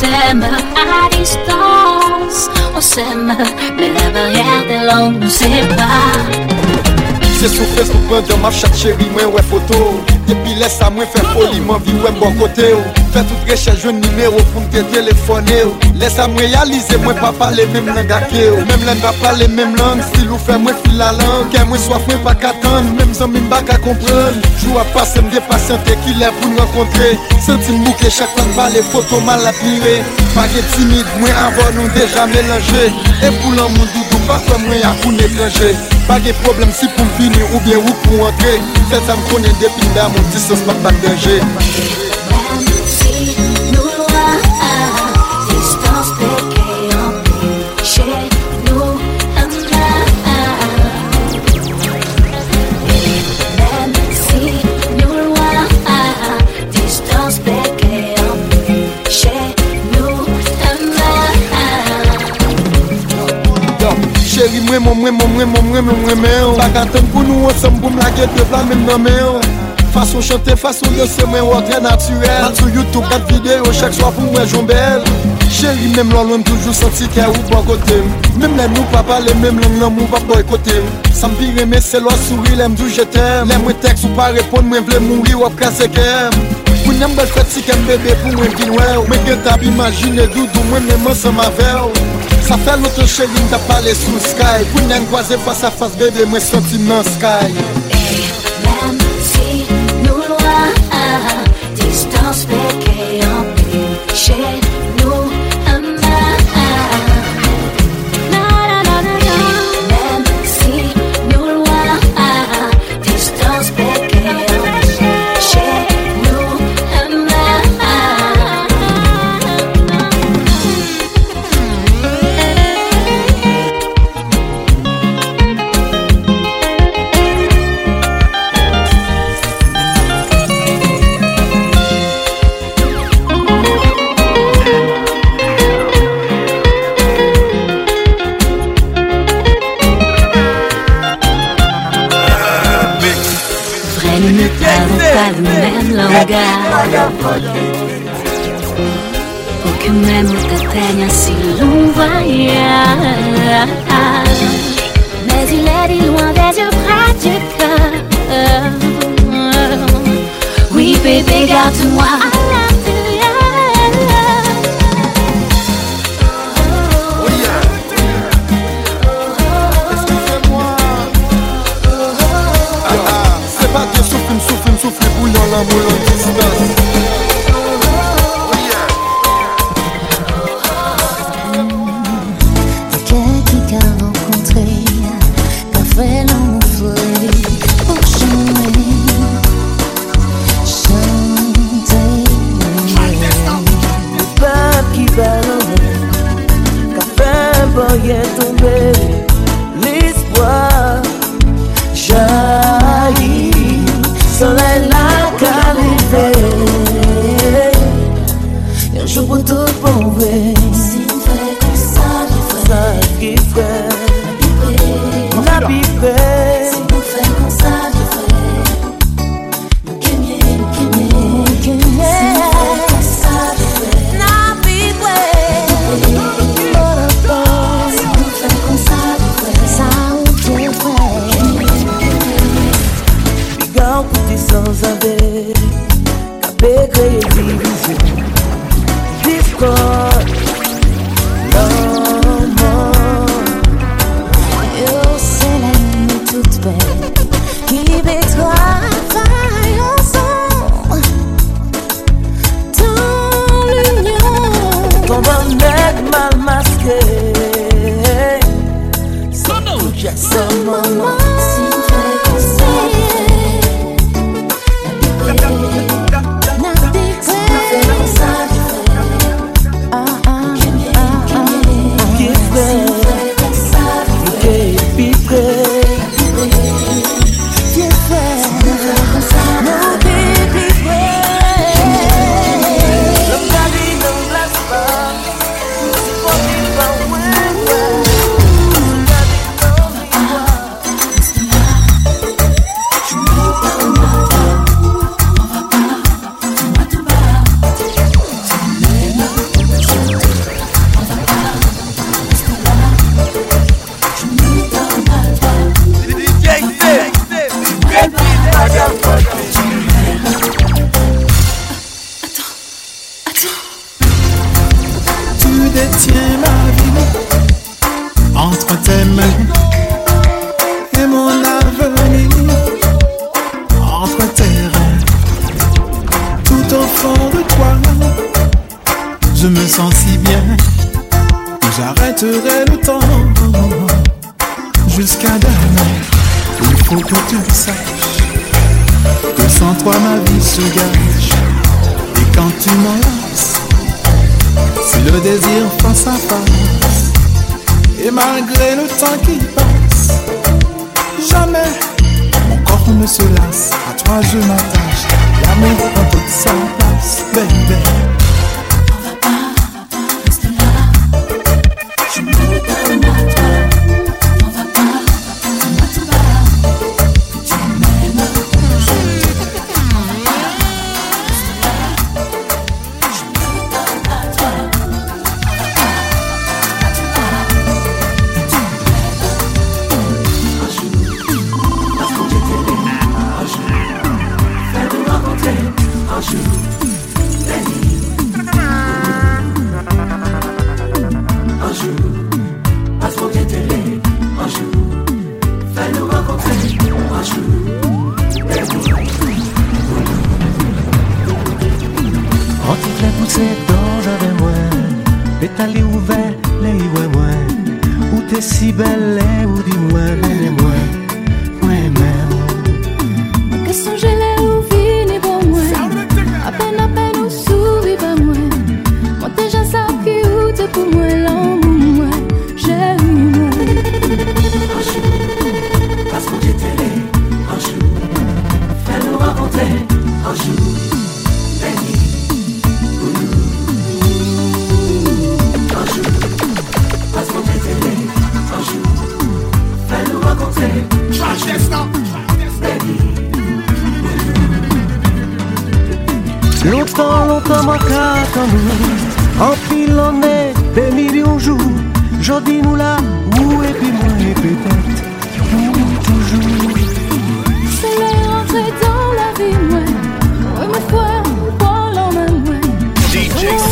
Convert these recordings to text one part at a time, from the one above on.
Summer, a distance On s'aime, mais la barrière des langues nous sépare Se sou fes nou pren de map chat chéri mwen wè foto Depi lè sa mwen fè foli man vi wè mbo kote ou. Fè tout rechè jwen nimerou pou mte telefone ou. Lè sa mwen realize mwen pa pale mèm lang ake ou. Mèm lè mba pale mèm lang Stil ou fè mwen fil la lang. Kè mwen soif mwen pa katan Mèm zan mwen baka kompran Jou a pase mde pasyante ki lè pou n'renkontre Senti mbouke chak lang ba foto mal apire. Pake timide mwen avon nou deja melange. E pou lan moun doudou pa kwa mwen akoun ekranje Bagye problem si pou m fini ou bien ou pou antre Sè sa m konen depinda, moun disans m ap bak denje mwen mwen mwen mwen mwen mwen mwen mwen mwen. Bagaten pou nou ansem pou mlage dwe plan mwen mwen mwen Fason chante, fason yo se mwen wotre naturel. Mat sou Youtube kat video chak swa pou mwen jombel Chéri mèm lò lò toujou santi kè ou bon kote. Mèm lè nou pa pale mèm lè m lè ou pa boykote. Sam pi remè se lò souri lèm m dou jetèm Lè m wè teks ou pa repon mwen vle mouri wop kase kèm Mwen m bel fèt si kèm bebe pou mwen kin wèw Mwen gen tab imagine doudou mwen mèm an se ma vèw Sa fè loutou chè yin da pale sou sky. Pou nyan gwaze fasa fasa bebe mwen soti nan sky. Même t'atteigne si l'on voyage Mais il est dit loin des yeux près du cœur Oui bébé garde-moi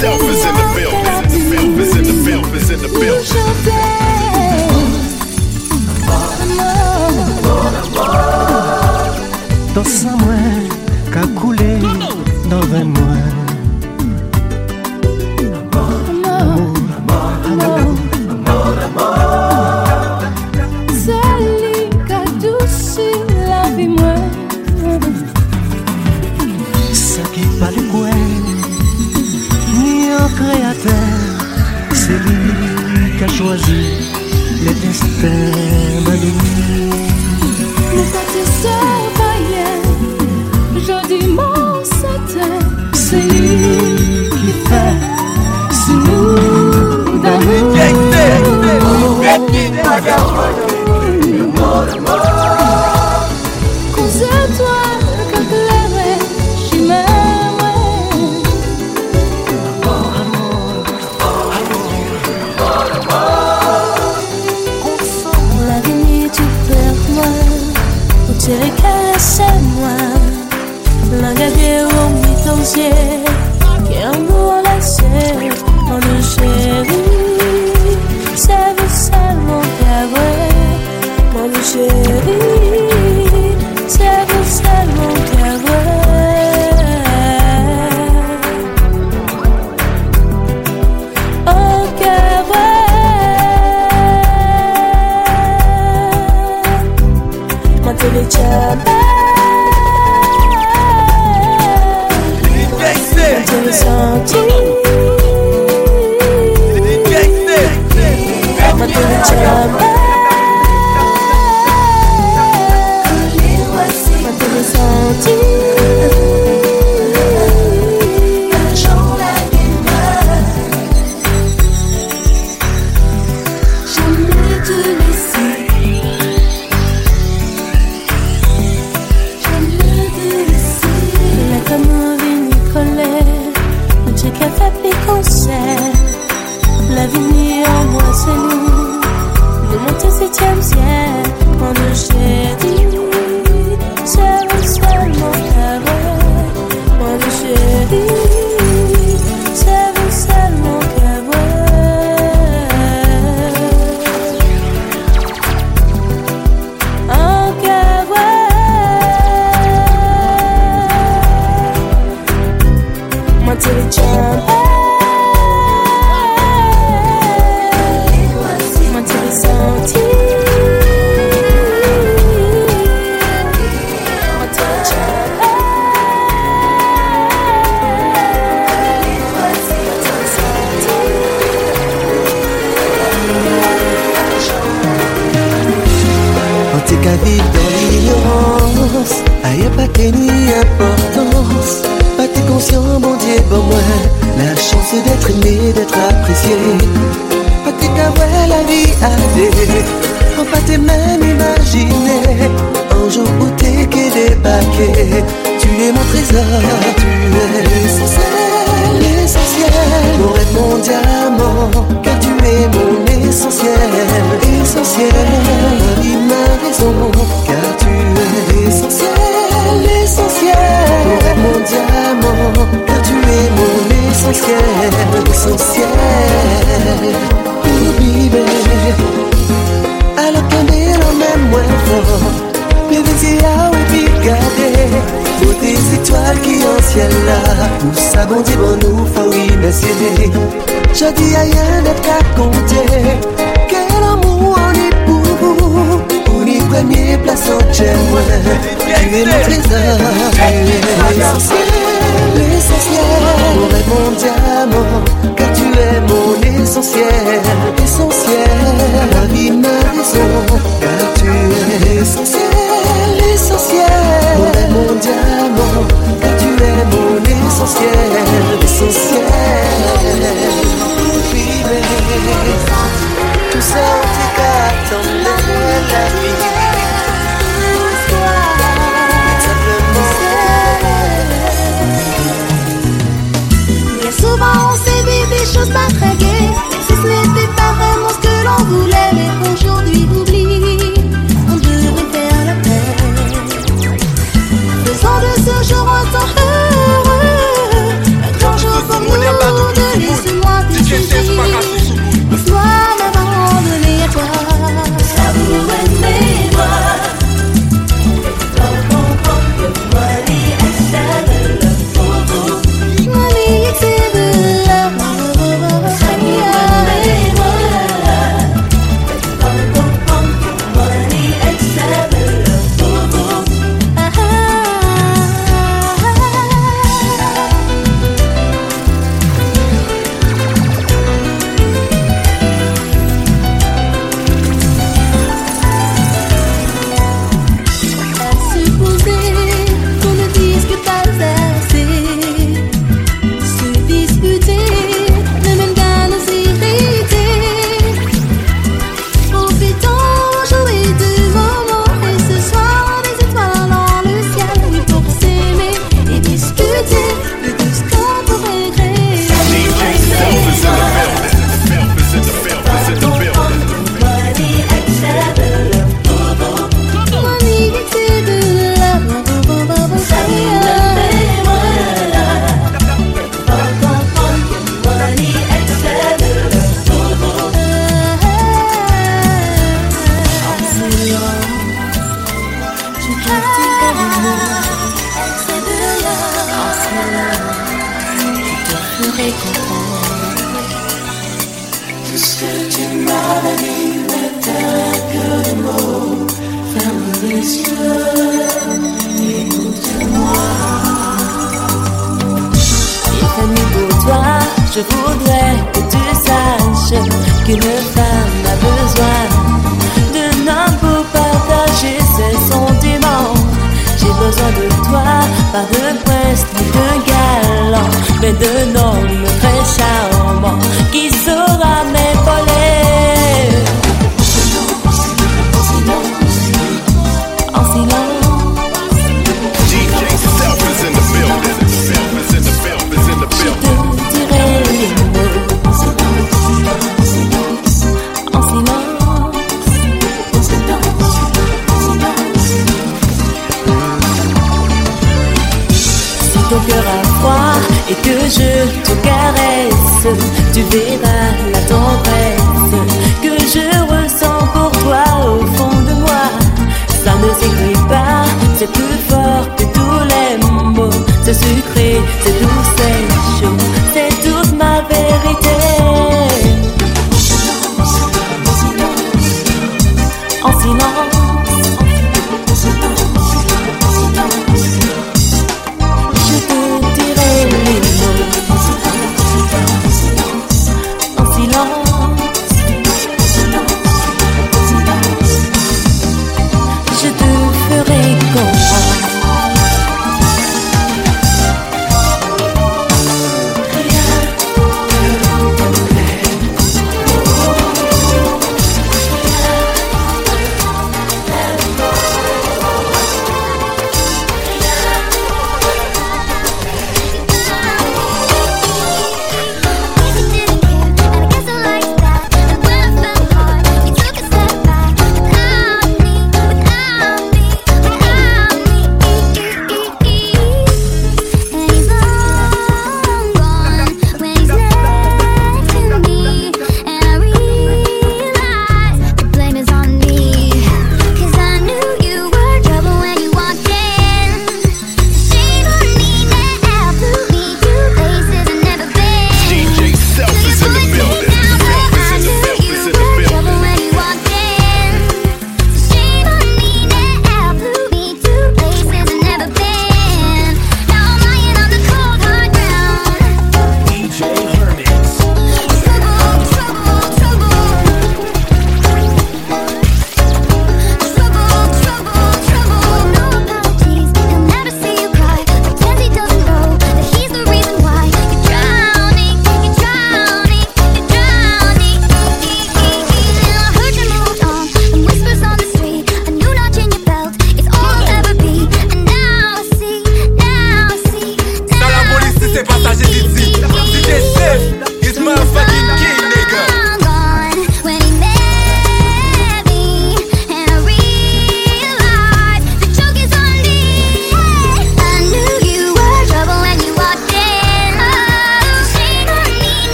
Self is in the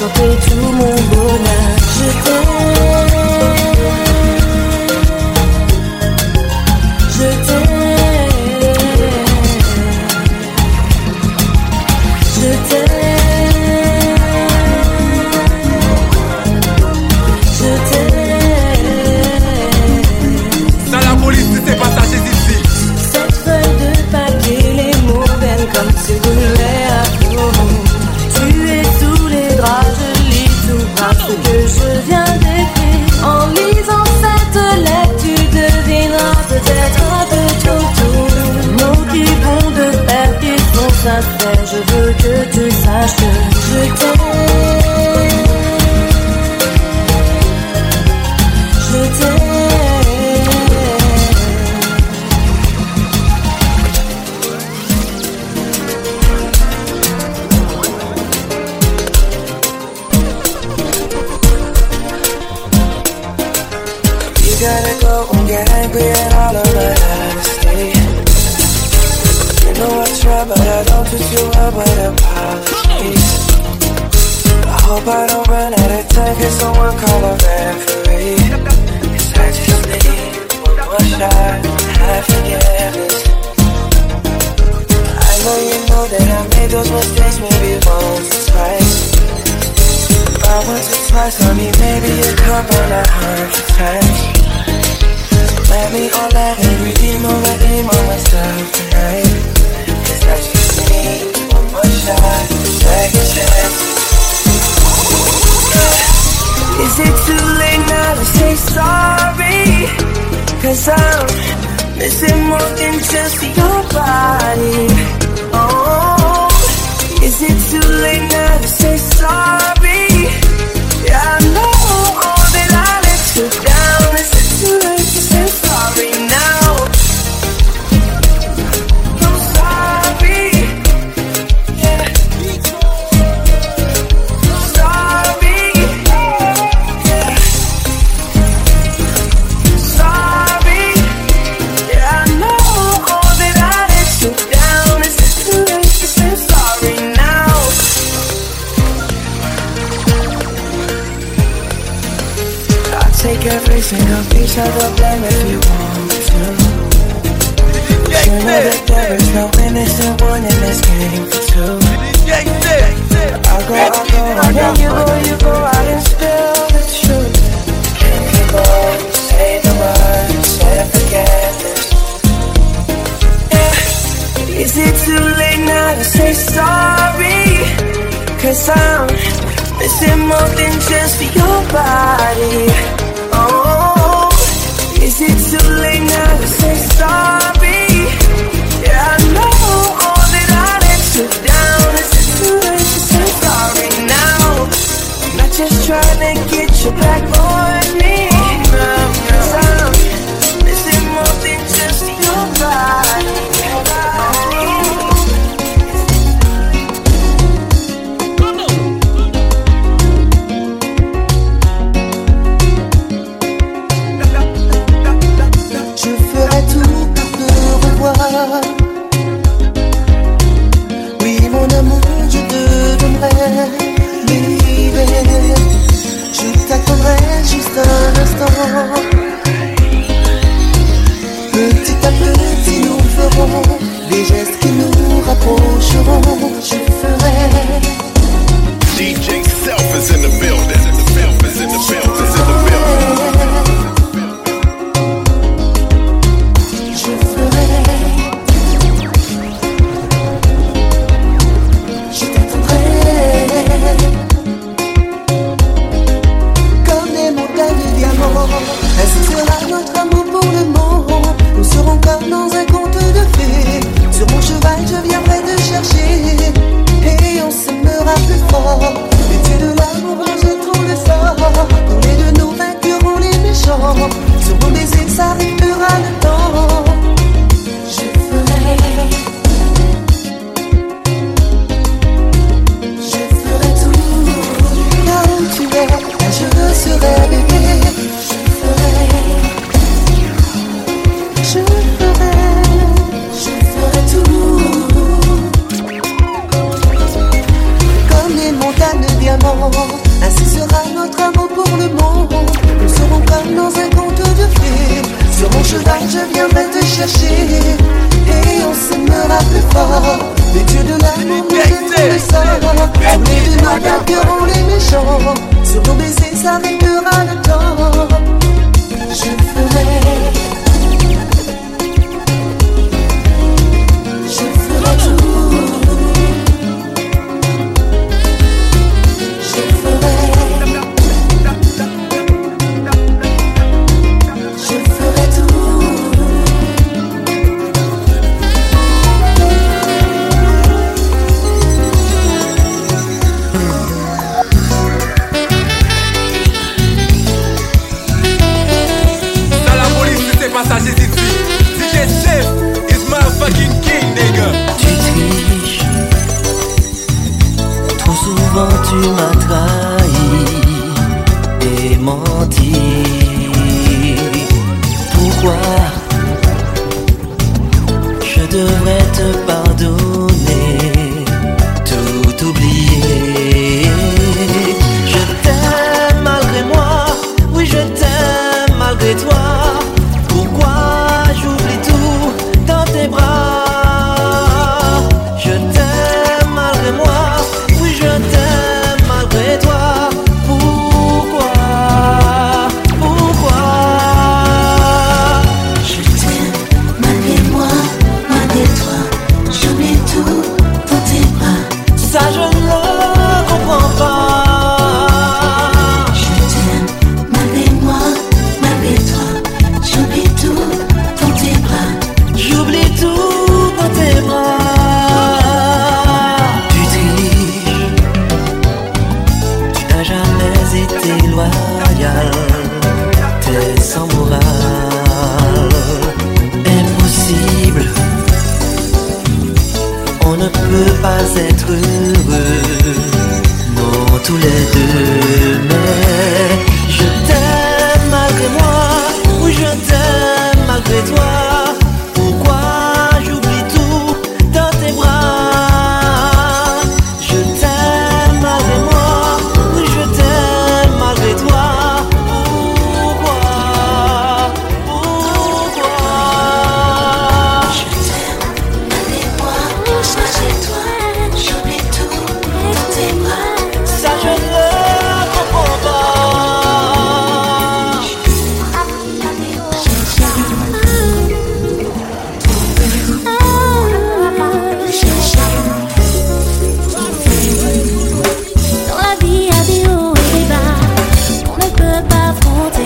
eso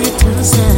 to say.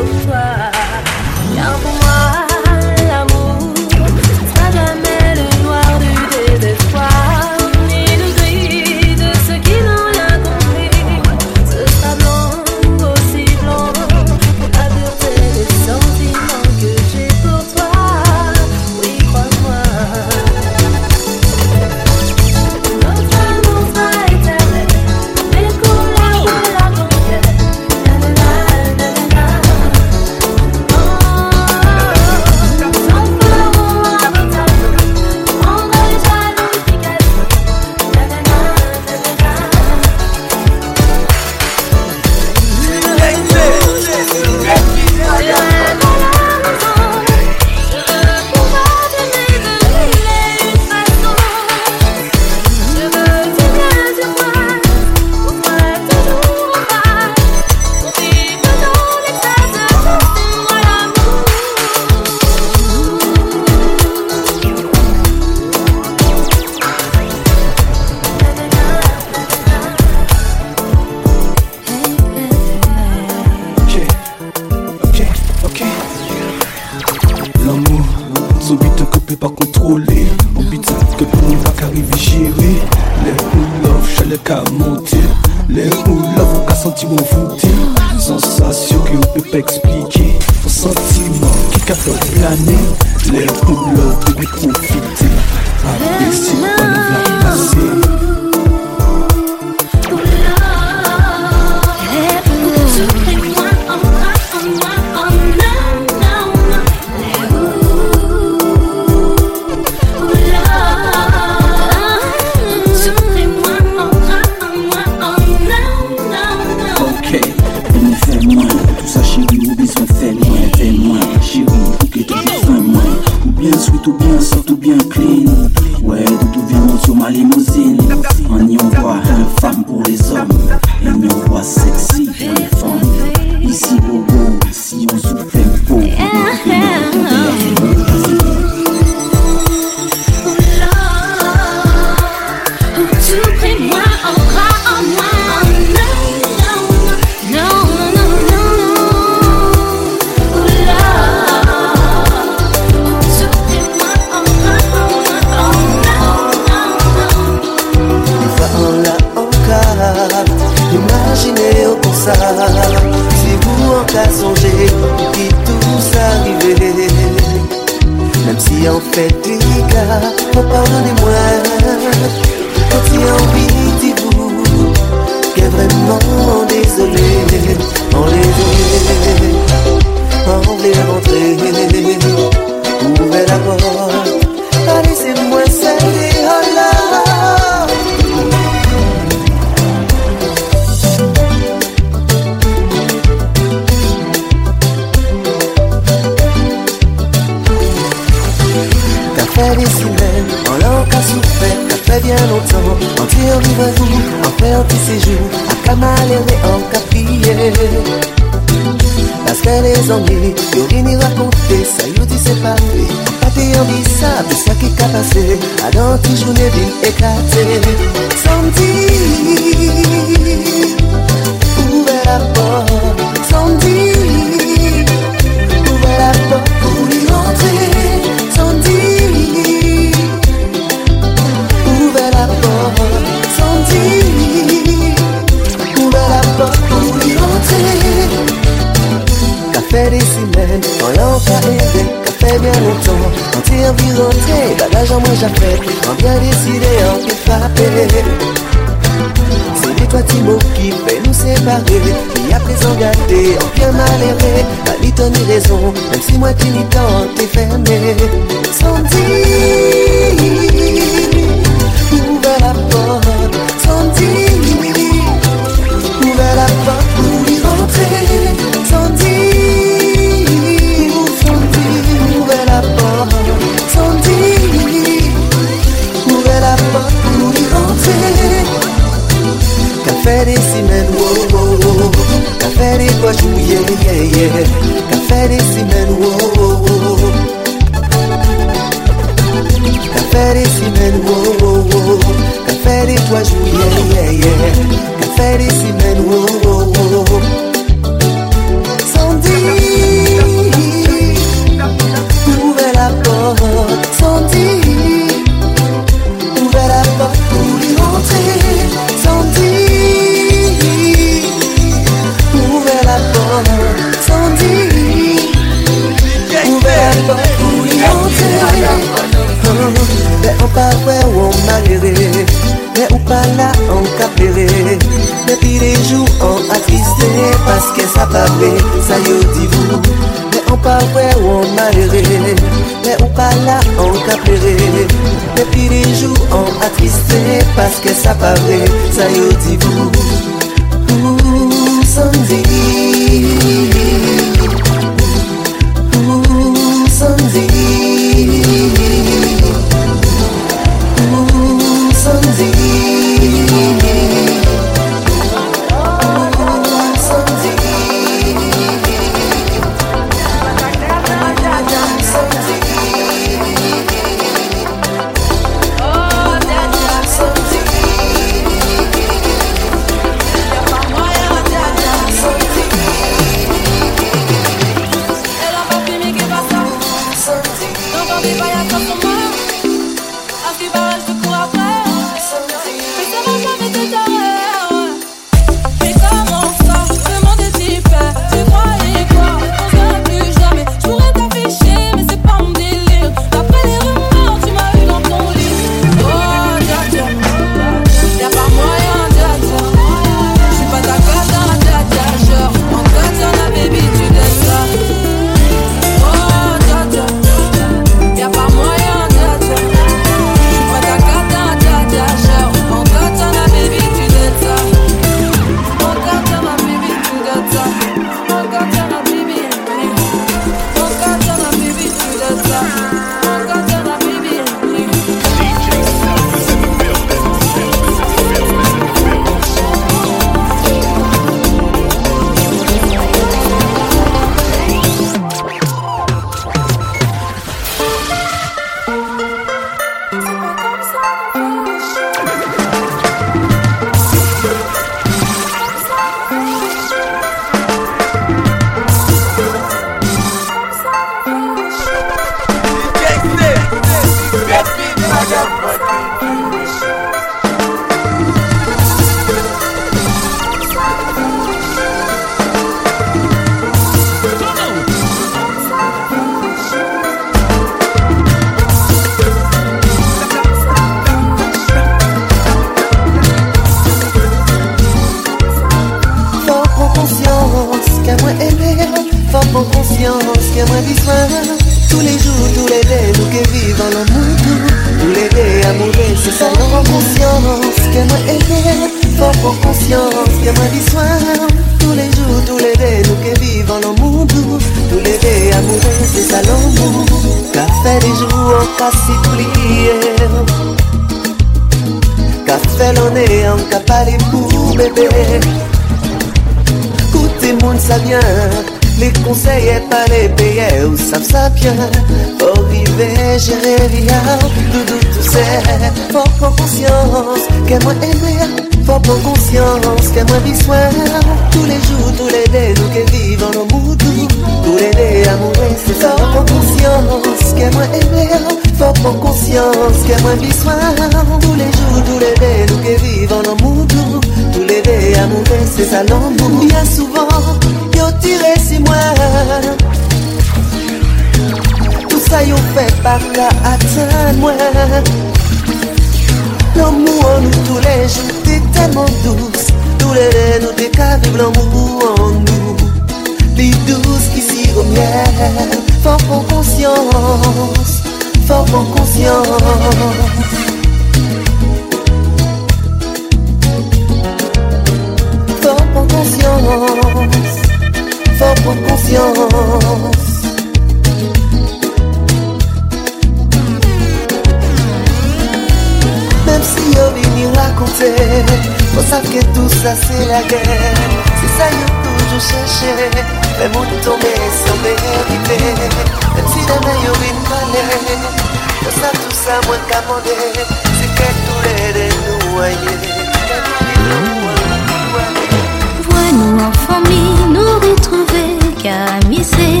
Vois-nous en famille nous retrouver, camiser,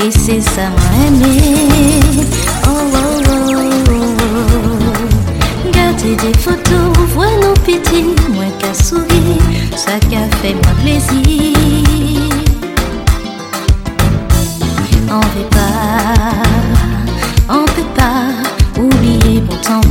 et c'est ça m'aimer. Oh, oh, oh, oh. Garder des photos, vois nos petits, moins qu'à sourire, ça qu'a fait moi plaisir. On ne peut pas, on peut pas oublier mon temps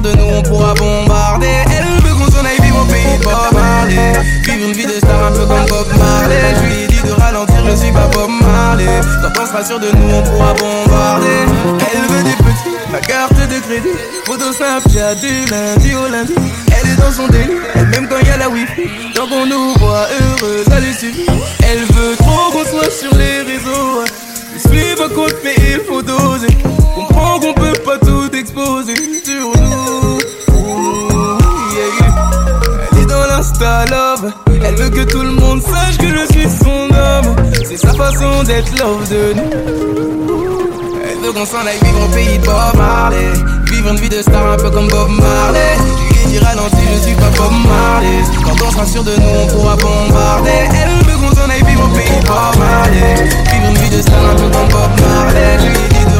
de nous, on pourra bombarder. Elle veut qu'on s'en aille vivre au pays de Bob. Vivre une vie de star un peu comme Bob Marley. Je lui ai dit de ralentir, je suis pas Bob Marley. Quand on sera sûr de nous, on pourra bombarder. Elle veut des petits, ma carte de crédit. Photo Snapchat du lundi au lundi. Elle est dans son délire, même quand y a la wifi. Tant qu'on nous voit heureux, ça lui suffit. Elle veut trop qu'on soit sur les réseaux. Suivre un compte, mais il faut doser. Comprends qu'on pas tout exposer sur nous. Elle est dans l'insta love. Elle veut que tout le monde sache que je suis son homme. C'est sa façon d'être love de nous. Elle veut qu'on s'en aille vivre au pays de Bob Marley. Vivre une vie de star un peu comme Bob Marley. Je lui ai dit ralenti, je suis pas Bob Marley. Quand on sera sûr de nous, on pourra bombarder. Elle veut qu'on s'en aille vivre au pays de Bob Marley. Vivre une vie de star un peu comme Bob Marley. Je lui de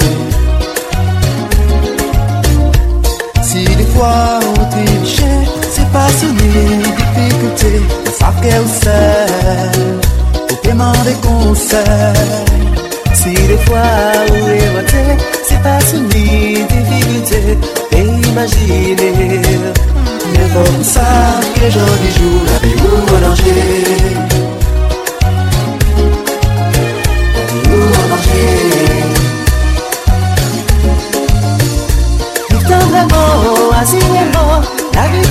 fois on triche, c'est pas sonner difficulté. Ça qu'elle seul, au paiement des conseils. Si des fois est raté, c'est pas sonner difficulté. Et imaginer, mais pour ça, que des jours, la vie ou en.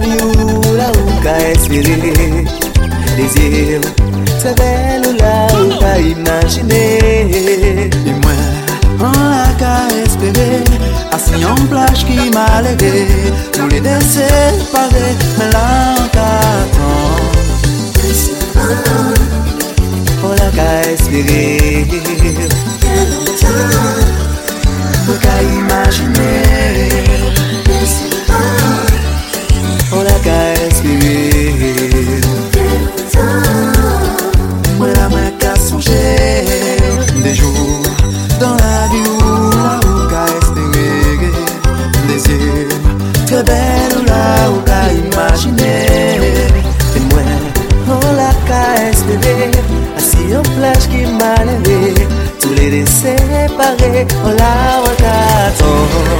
viu la uka espere Dezir se bel ou la uka imagine. E mwen an la ka espere Asi an plaj ki ma leve Nou le de separe Men la an ka atan Ou la ka espere Ken an tan Ou ka imagine. olawa ka tsoho.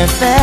amanecer.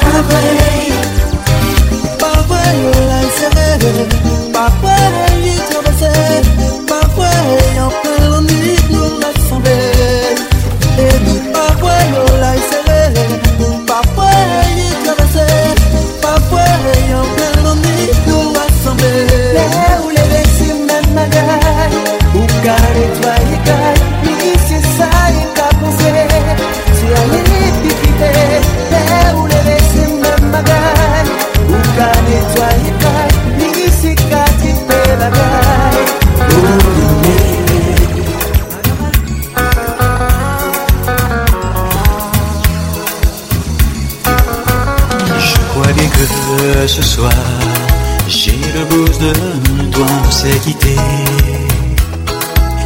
Pavè, pavè, yon lan seve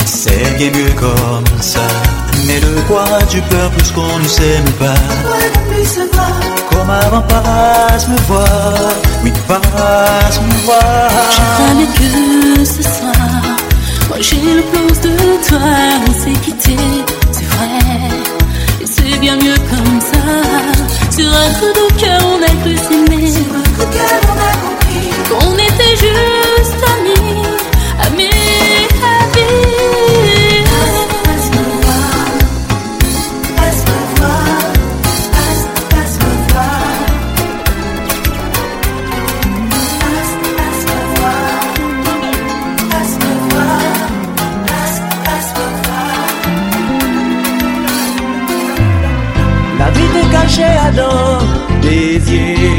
C'est bien mieux comme ça. Mais de quoi tu peur plus qu'on ne s'aime pas Comme avant, passe me voir. Oui, passe me voir. Je que ce soir, moi j'ai le plus de toi. On s'est quitté, c'est vrai. Et c'est bien mieux comme ça. Tu yeah.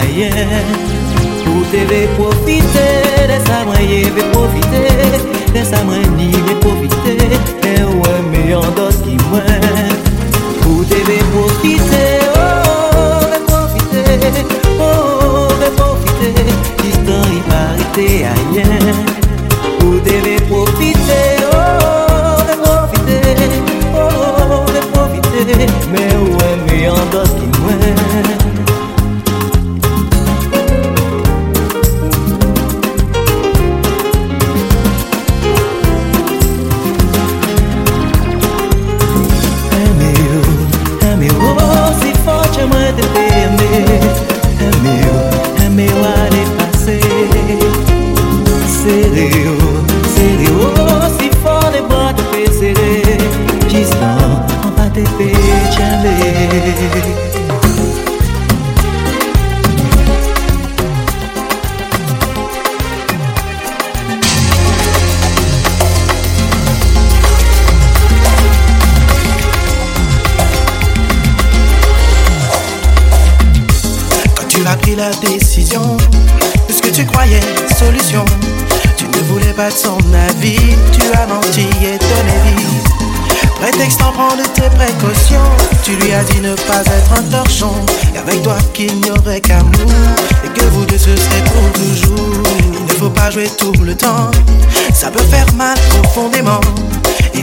ayer, ou te ve profiter.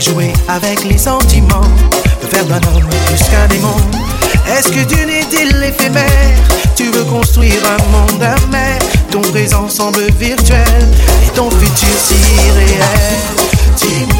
jouer avec les sentiments, me faire d'un homme plus qu'un démon. Est-ce que d'une idylle éphémère, tu veux construire un monde amer, ton présent semble virtuel et ton futur si réel?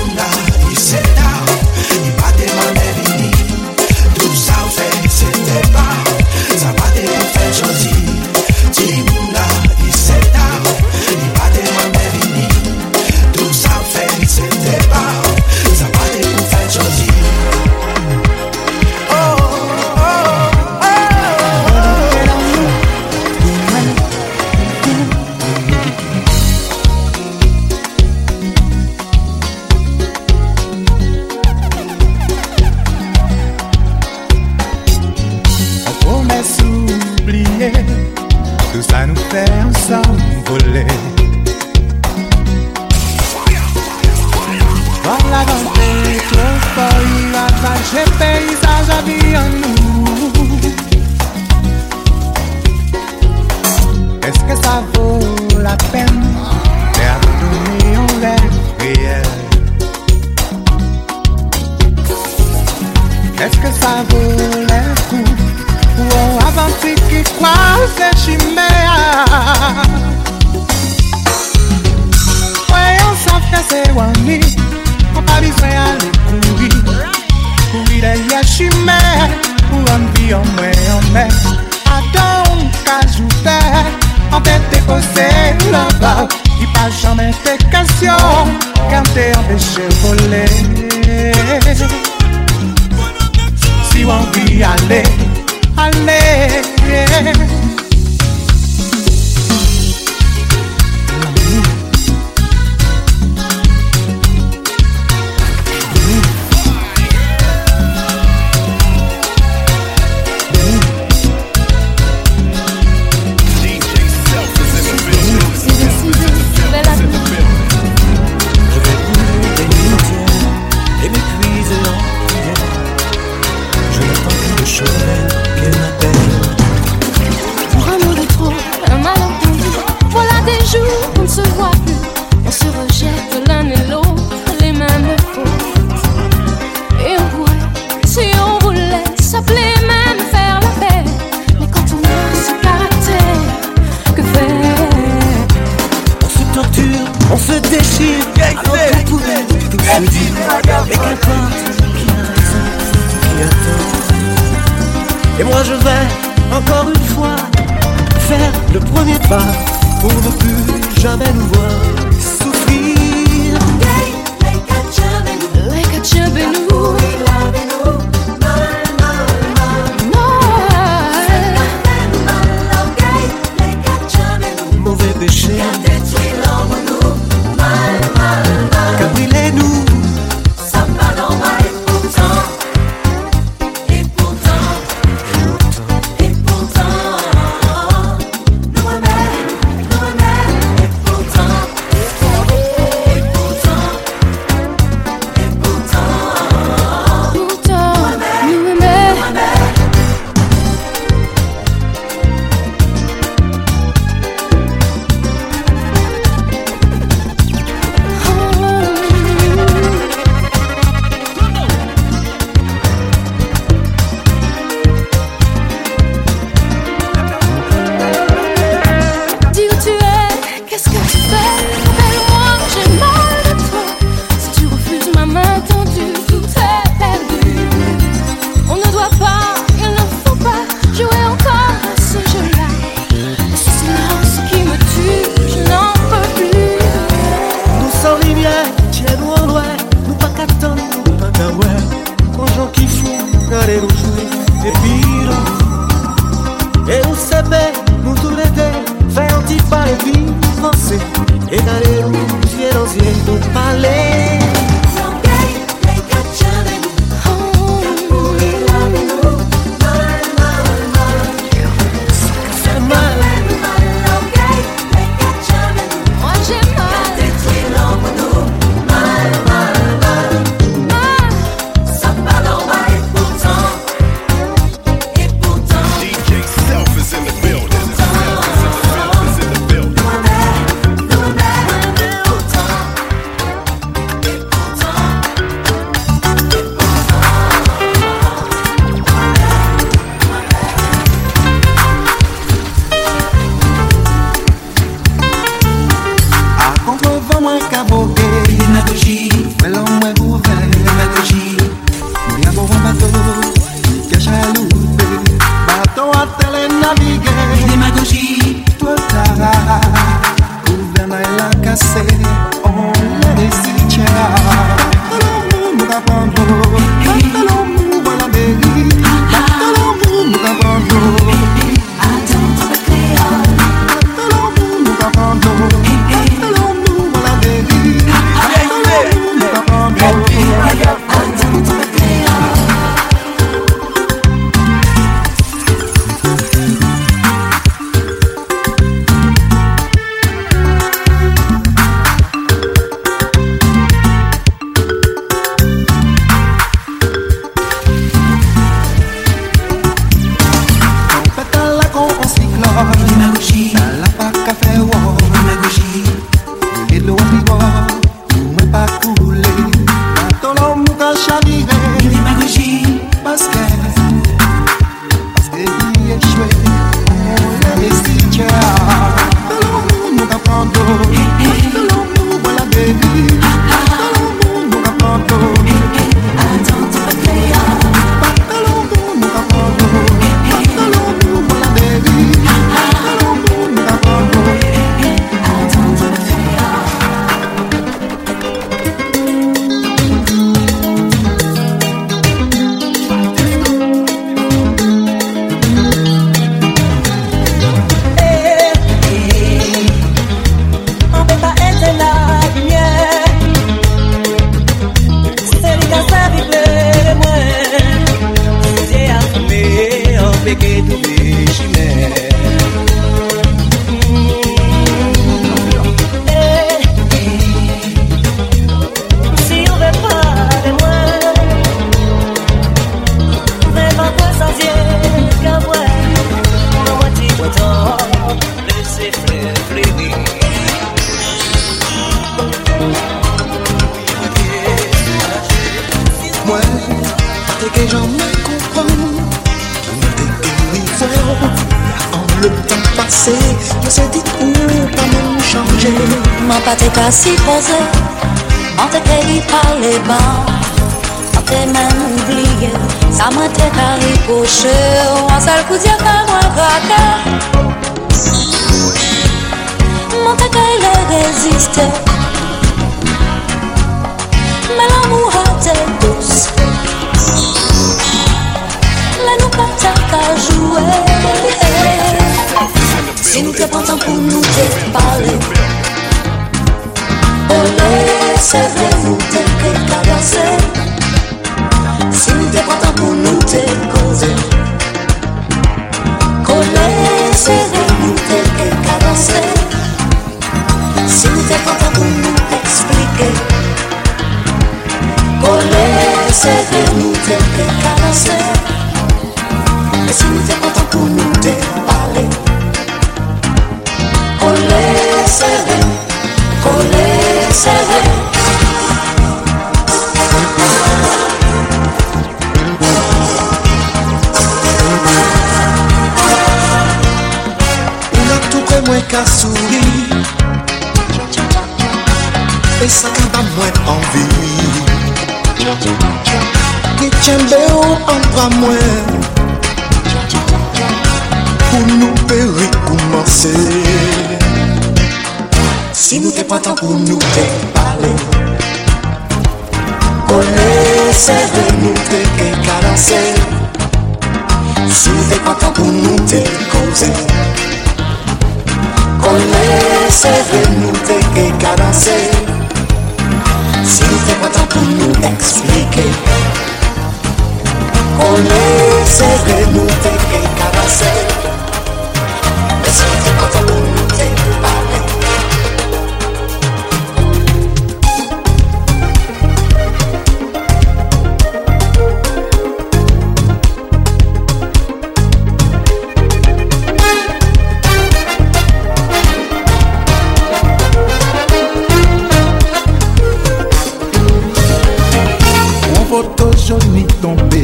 foto joni tombe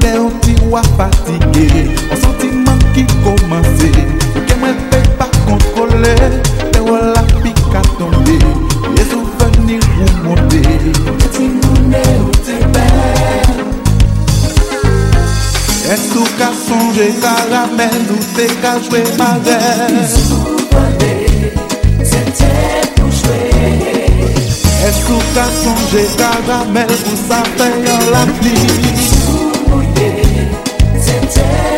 De yon ti wafatige An sentiman ki komanse Ke mwen pe pa kontrole Te wala pi katonde E souveni ou monte Ti moune ou te bel E sou ka sonje karamel Ou te ka jwe madel Eskou ka sonje karamel Ou sa fe yon la pli Sou mouye, tete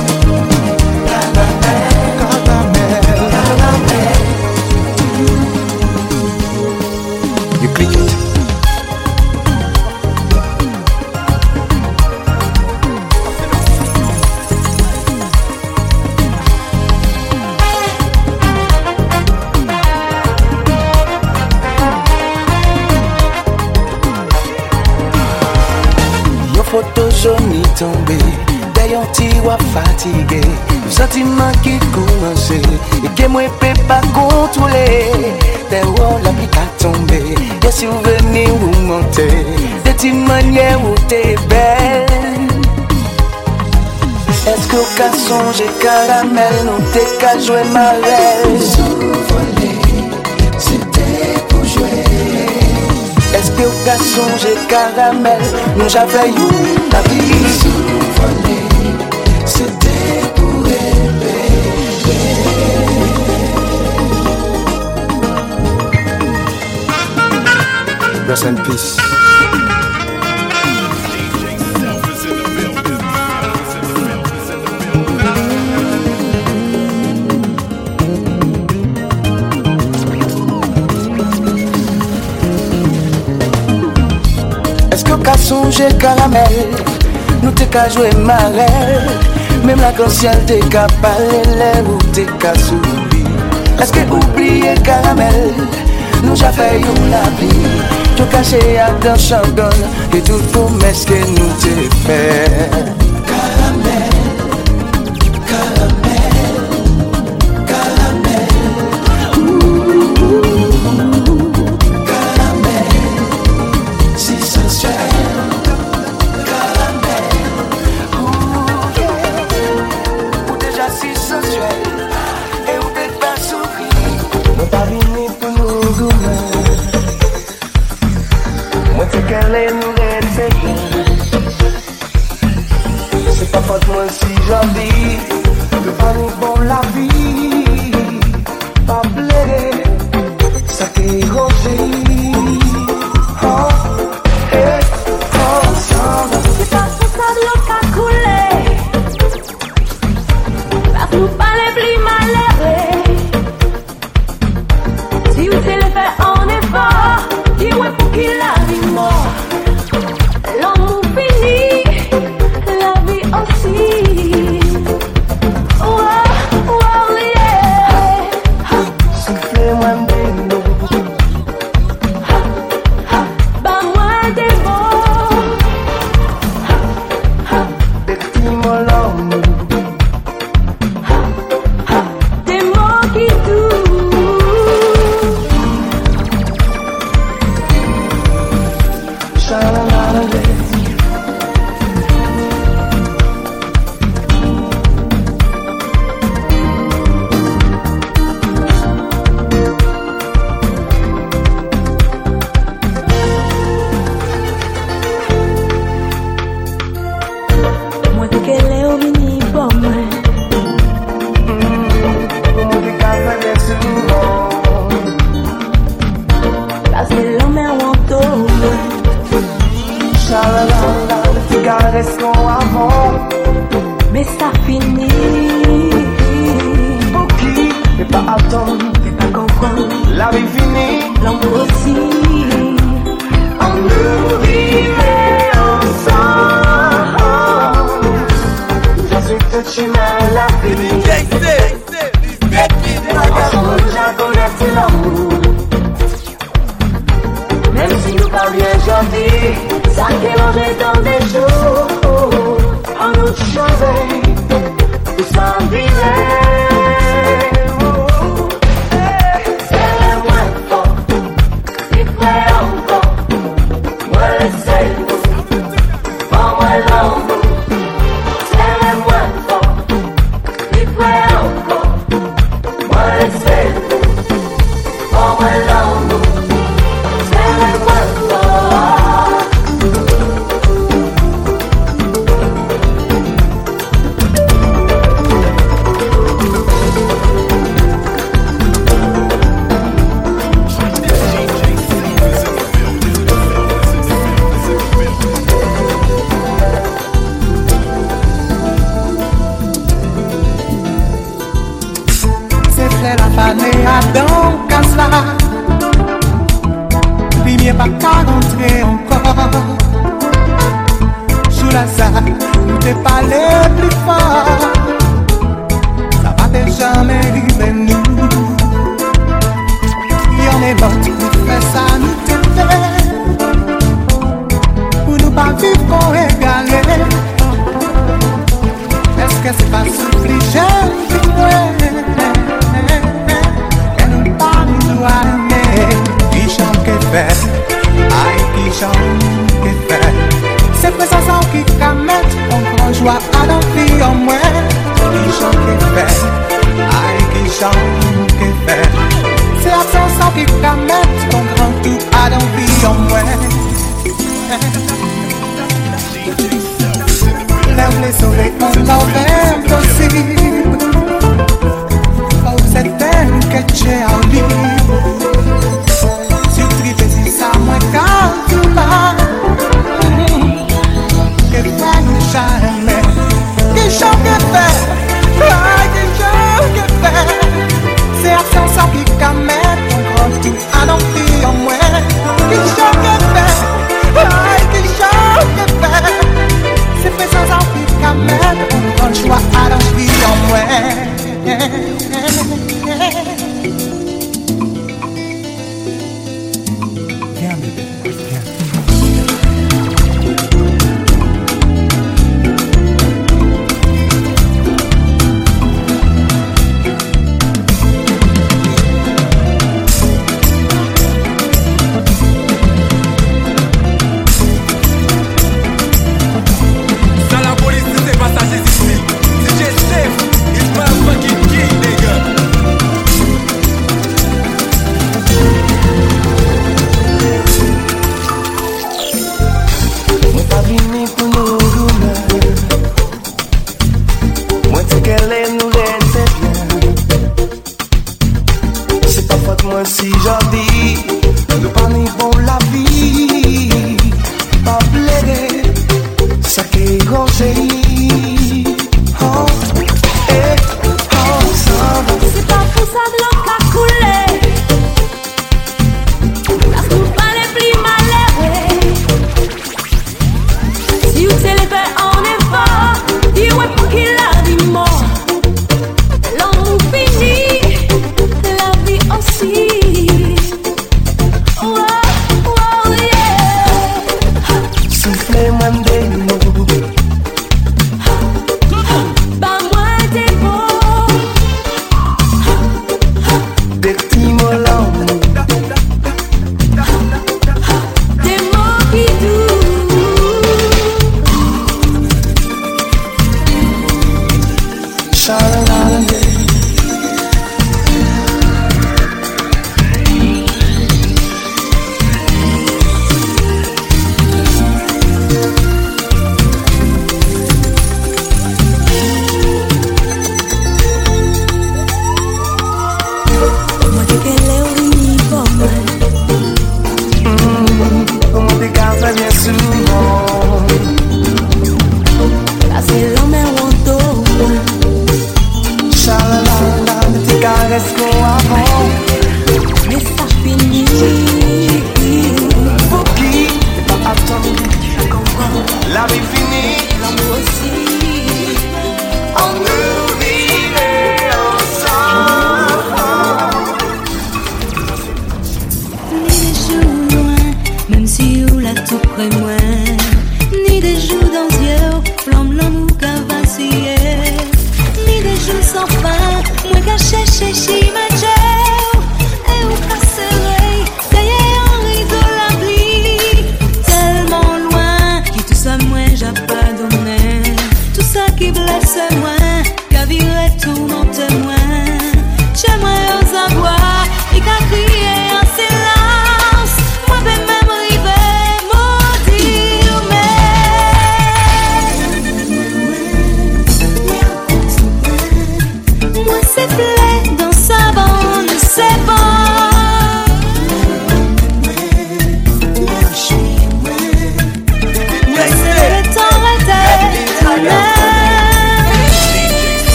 tombe. Dè yon ti wap fatige Yon sentiman ki koumanse E ke mwen pe pa kontrole Dè wou la pli ka tombe Yon souveni ou monte De ti manye ou te bel Eske ou ka sonje karamel Nou te ka jwe marel Sou vole, se te Eske ou ka sonje karamel Nou jave yon la pli Rest in peace. Eske ka sonje karamel Nou te ka jwe marel Mem la konsyel te ka pale Le ou te ka soubi Eske oubliye karamel Nou ja fe yon la bli Tou kache ak dan changon E tout pou meske nou te fè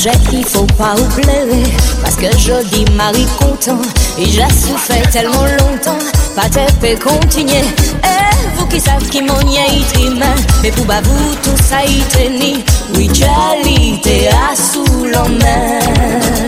J'ai qu'il faut pas oublier Parce que je dis Marie content Et j'ai souffert tellement longtemps. Pas te continuer. Et vous qui savez qui m'en y Mais pour bah, vous tout ça y tenir Oui, j'allais à sous l'emmène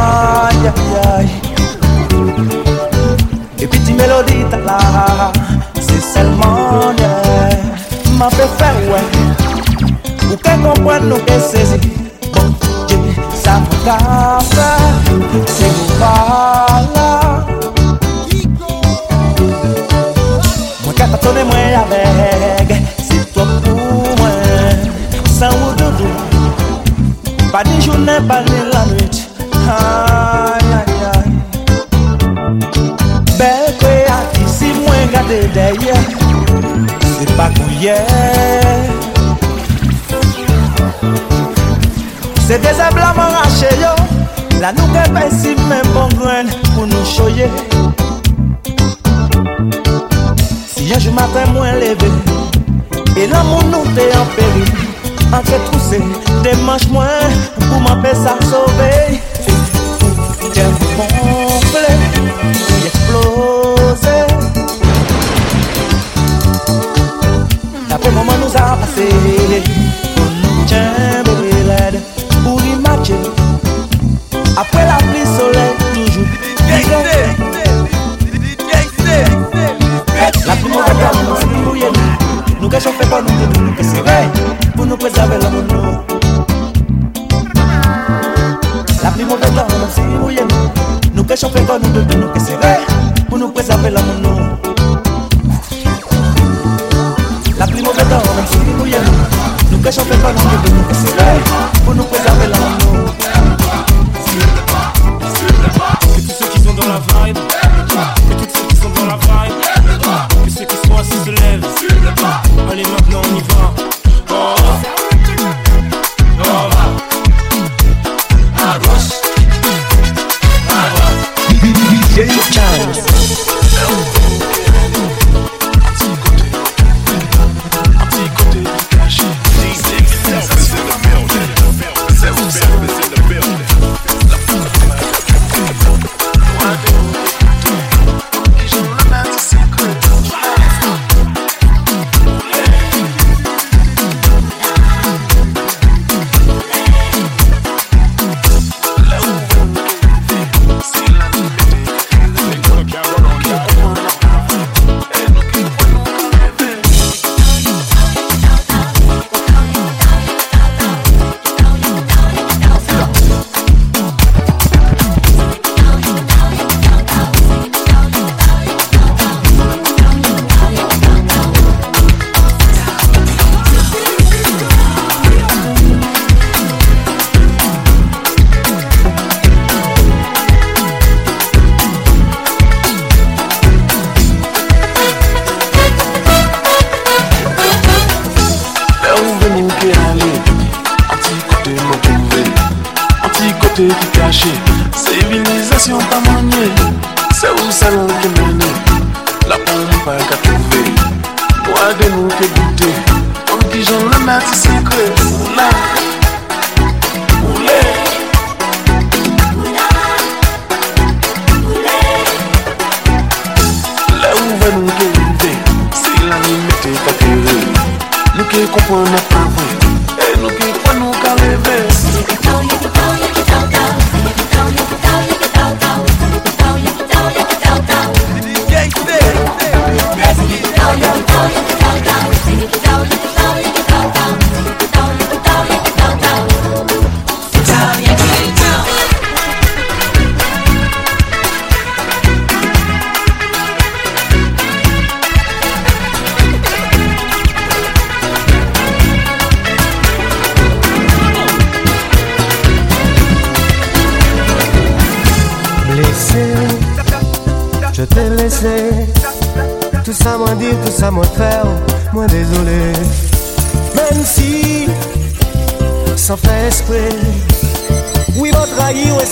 Et puis tu mélodie, t'as là, c'est seulement yeah. m'a faire, ouais. Ou qu'elle comprenne, nous qu'elle saisit. Bon Dieu, ça me casse, c'est vous voilà. Moi, qu'à t'attendre, moi, avec, c'est toi pour moi. Sans ou pas de journée, pas de yeah. Se de zeb man rache yo. La nou ke bon si men bon gren pou nou choye Si yon jou maten mwen leve E lan moun nou te an peri An ke pousse, demanche mwen Pou man pe sa sove Jè mwen ple, jè eksplose D'après moment nous a passé. Pour l'aide Pour y matcher Après la pluie soleil toujours. La pluie mauvaise nous c'est Nous que fait pas nous de nous que c'est vrai. Pour nous préserver l'amour nous. La pluie mauvaise garde nous c'est mouillé nous que fait pas nous de nous que c'est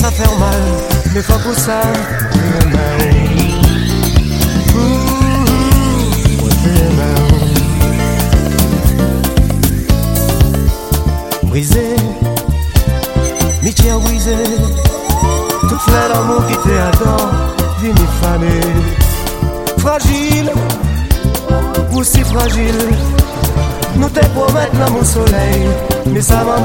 ça fait mal. Mais pas pour ça. Brisé, métier brisé. Toute fleur d'amour qui te adore, vini. Fragile, aussi fragile. Nous te promettons l'amour soleil, mais ça m'en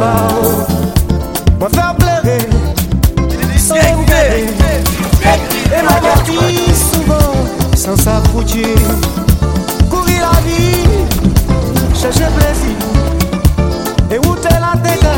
M'avertit souvent sans s'approcher Courir la vie, chercher plaisir. Et où t'es la déclaration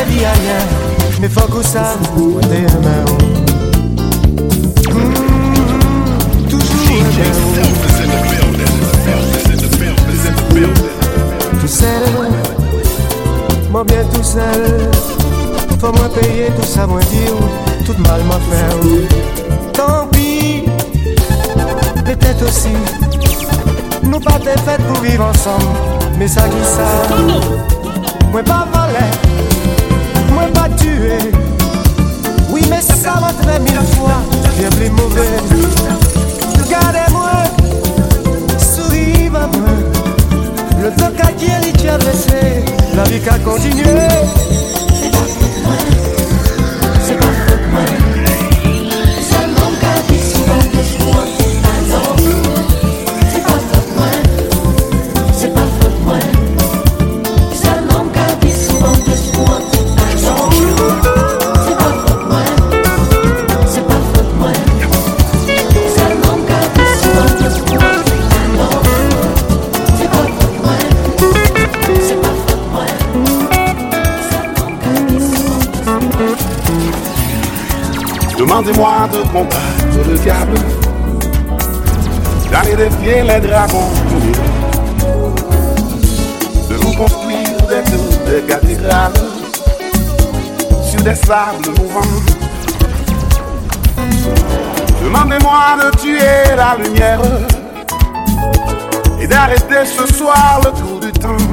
que c'est vie à rien Mais faut que ça, on est demain Tout seul, moi bien tout seul Faut moi payer tout ça, moi dire Tout mal m'a fait Tant pis, peut-être aussi. Nous pas des fêtes pour vivre ensemble. Mais ça qui ça Moi pas Oui mais ça très mille fois Bien plus mauvais. Regardez-moi, souriez moi le temps qu'a guéri, tu as blessé, la vie qu'a continué. Demandez-moi de combattre le diable, d'aller défier les dragons, de vous construire des tours, des cathédrales, sur des sables mouvants. Demandez-moi de tuer la lumière et d'arrêter ce soir le tour du temps.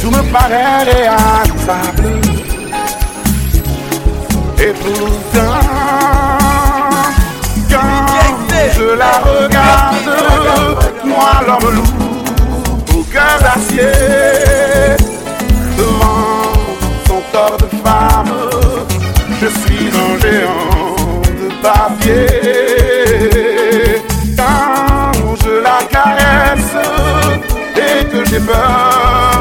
Tout me paraît réalisable. Quand je la regarde, moi l'homme loup, au cœur d'acier, devant son corps de femme, je suis un géant de papier. Quand je la caresse et que j'ai peur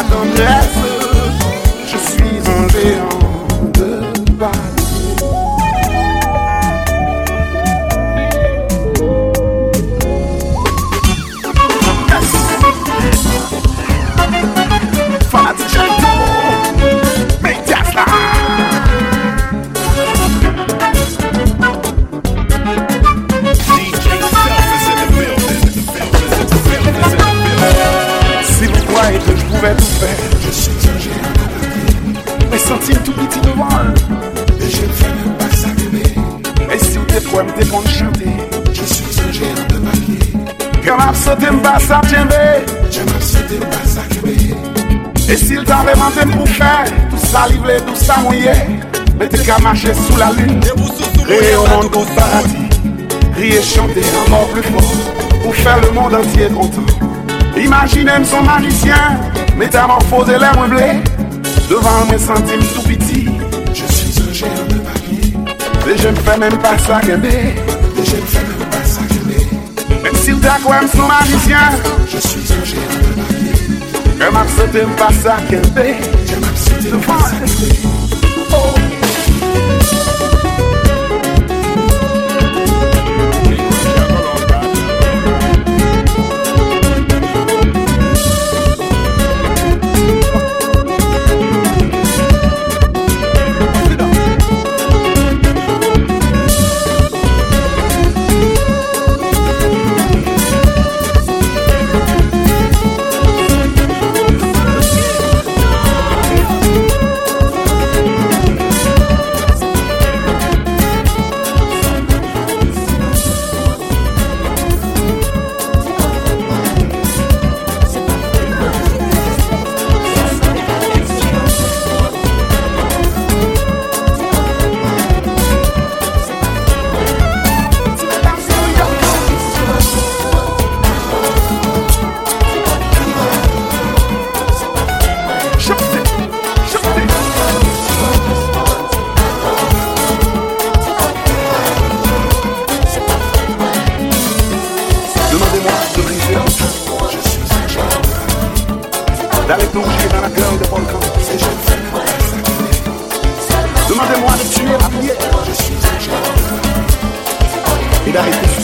Tá acontece pouvais tout faire, je suis un géant. Mes centimes tout petits devant et je ne fais même pas ça bébé. Et si vous êtes quoi, me défendre chanter, je suis un géant de papier. Quand m'a sauté m'pas ça tienbe, je m'a sauté ça. Et s'il t'avait menti pour faire, tout ça livré, tout ça mouillé, mais t'es qu'à marcher sous la lune, créer au monde tout paradis, crier, chanter encore plus fort, pour faire le monde entier content. Imaginez son magicien, métamorphoser l'air blé devant mes centimes tout petits. Je suis un géant de papier. Et je ne fais même pas ça que Et je ne fais même pas ça que Même s'il t'a quoi son magicien, je suis un géant de papier. Je m'accepte même pas ça que Je m'accepte même pas ça que plongé dans la gueule des volcans. Ces jeunes femmes Demandez-moi de tuer la prière. Je suis un Et d'arrêter